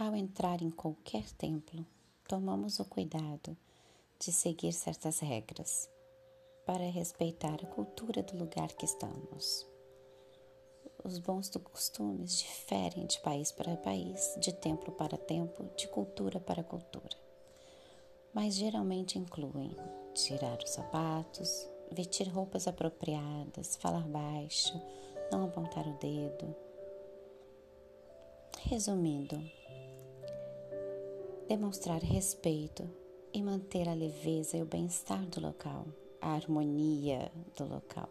Ao entrar em qualquer templo, tomamos o cuidado de seguir certas regras para respeitar a cultura do lugar que estamos. Os bons costumes diferem de país para país, de templo para templo, de cultura para cultura, mas geralmente incluem tirar os sapatos, vestir roupas apropriadas, falar baixo, não apontar o dedo. Resumindo, demonstrar respeito e manter a leveza e o bem-estar do local, a harmonia do local.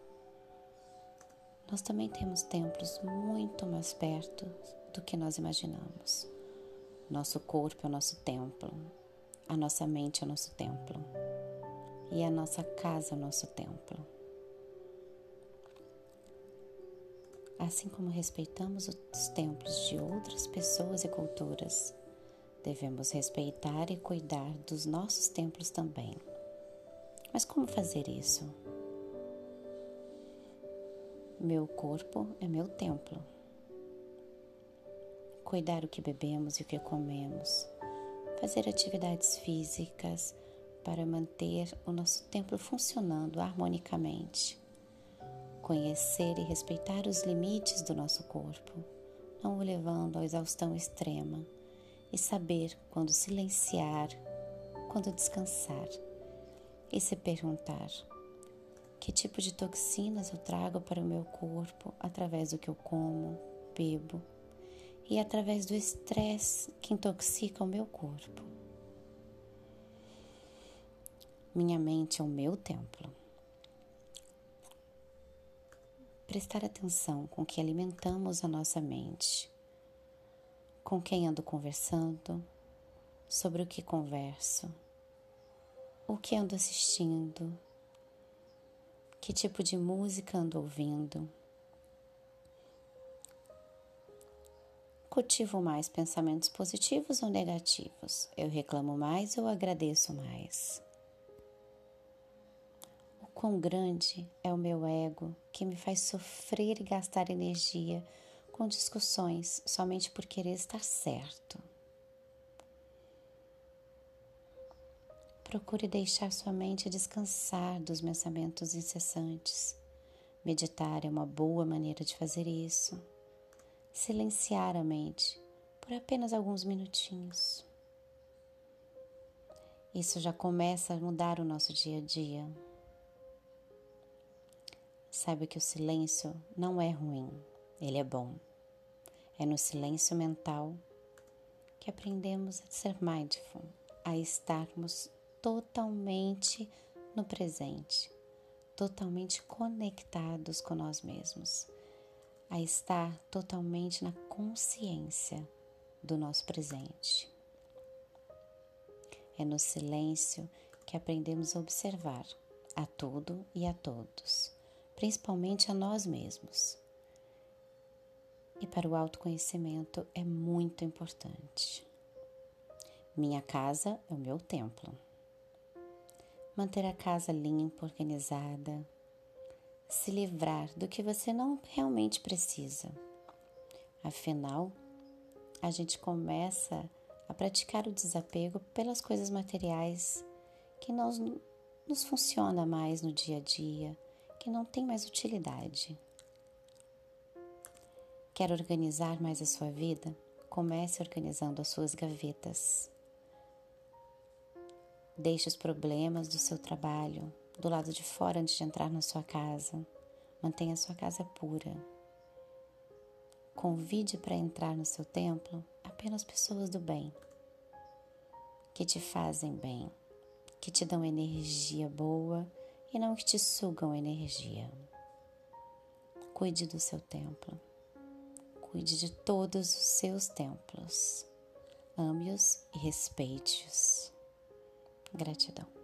Nós também temos templos muito mais perto do que nós imaginamos. Nosso corpo é o nosso templo, a nossa mente é o nosso templo e a nossa casa é o nosso templo. Assim como respeitamos os templos de outras pessoas e culturas, Devemos respeitar e cuidar dos nossos templos também. Mas como fazer isso? Meu corpo é meu templo. Cuidar o que bebemos e o que comemos. Fazer atividades físicas para manter o nosso templo funcionando harmonicamente. Conhecer e respeitar os limites do nosso corpo, não o levando à exaustão extrema e saber quando silenciar, quando descansar e se perguntar: que tipo de toxinas eu trago para o meu corpo através do que eu como, bebo e através do estresse que intoxica o meu corpo. Minha mente é o meu templo. Prestar atenção com que alimentamos a nossa mente com quem ando conversando, sobre o que converso, o que ando assistindo, que tipo de música ando ouvindo. Cultivo mais pensamentos positivos ou negativos? Eu reclamo mais ou agradeço mais? O quão grande é o meu ego que me faz sofrer e gastar energia com discussões somente por querer estar certo. Procure deixar sua mente descansar dos pensamentos incessantes. Meditar é uma boa maneira de fazer isso. Silenciar a mente por apenas alguns minutinhos. Isso já começa a mudar o nosso dia a dia. Saiba que o silêncio não é ruim, ele é bom. É no silêncio mental que aprendemos a ser mindful, a estarmos totalmente no presente, totalmente conectados com nós mesmos, a estar totalmente na consciência do nosso presente. É no silêncio que aprendemos a observar a tudo e a todos, principalmente a nós mesmos e para o autoconhecimento é muito importante. Minha casa é o meu templo. Manter a casa limpa, organizada, se livrar do que você não realmente precisa. Afinal, a gente começa a praticar o desapego pelas coisas materiais que não nos funciona mais no dia a dia, que não tem mais utilidade. Quer organizar mais a sua vida? Comece organizando as suas gavetas. Deixe os problemas do seu trabalho do lado de fora antes de entrar na sua casa. Mantenha a sua casa pura. Convide para entrar no seu templo apenas pessoas do bem, que te fazem bem, que te dão energia boa e não que te sugam energia. Cuide do seu templo cuide de todos os seus templos. Ame-os e respeite-os. Gratidão.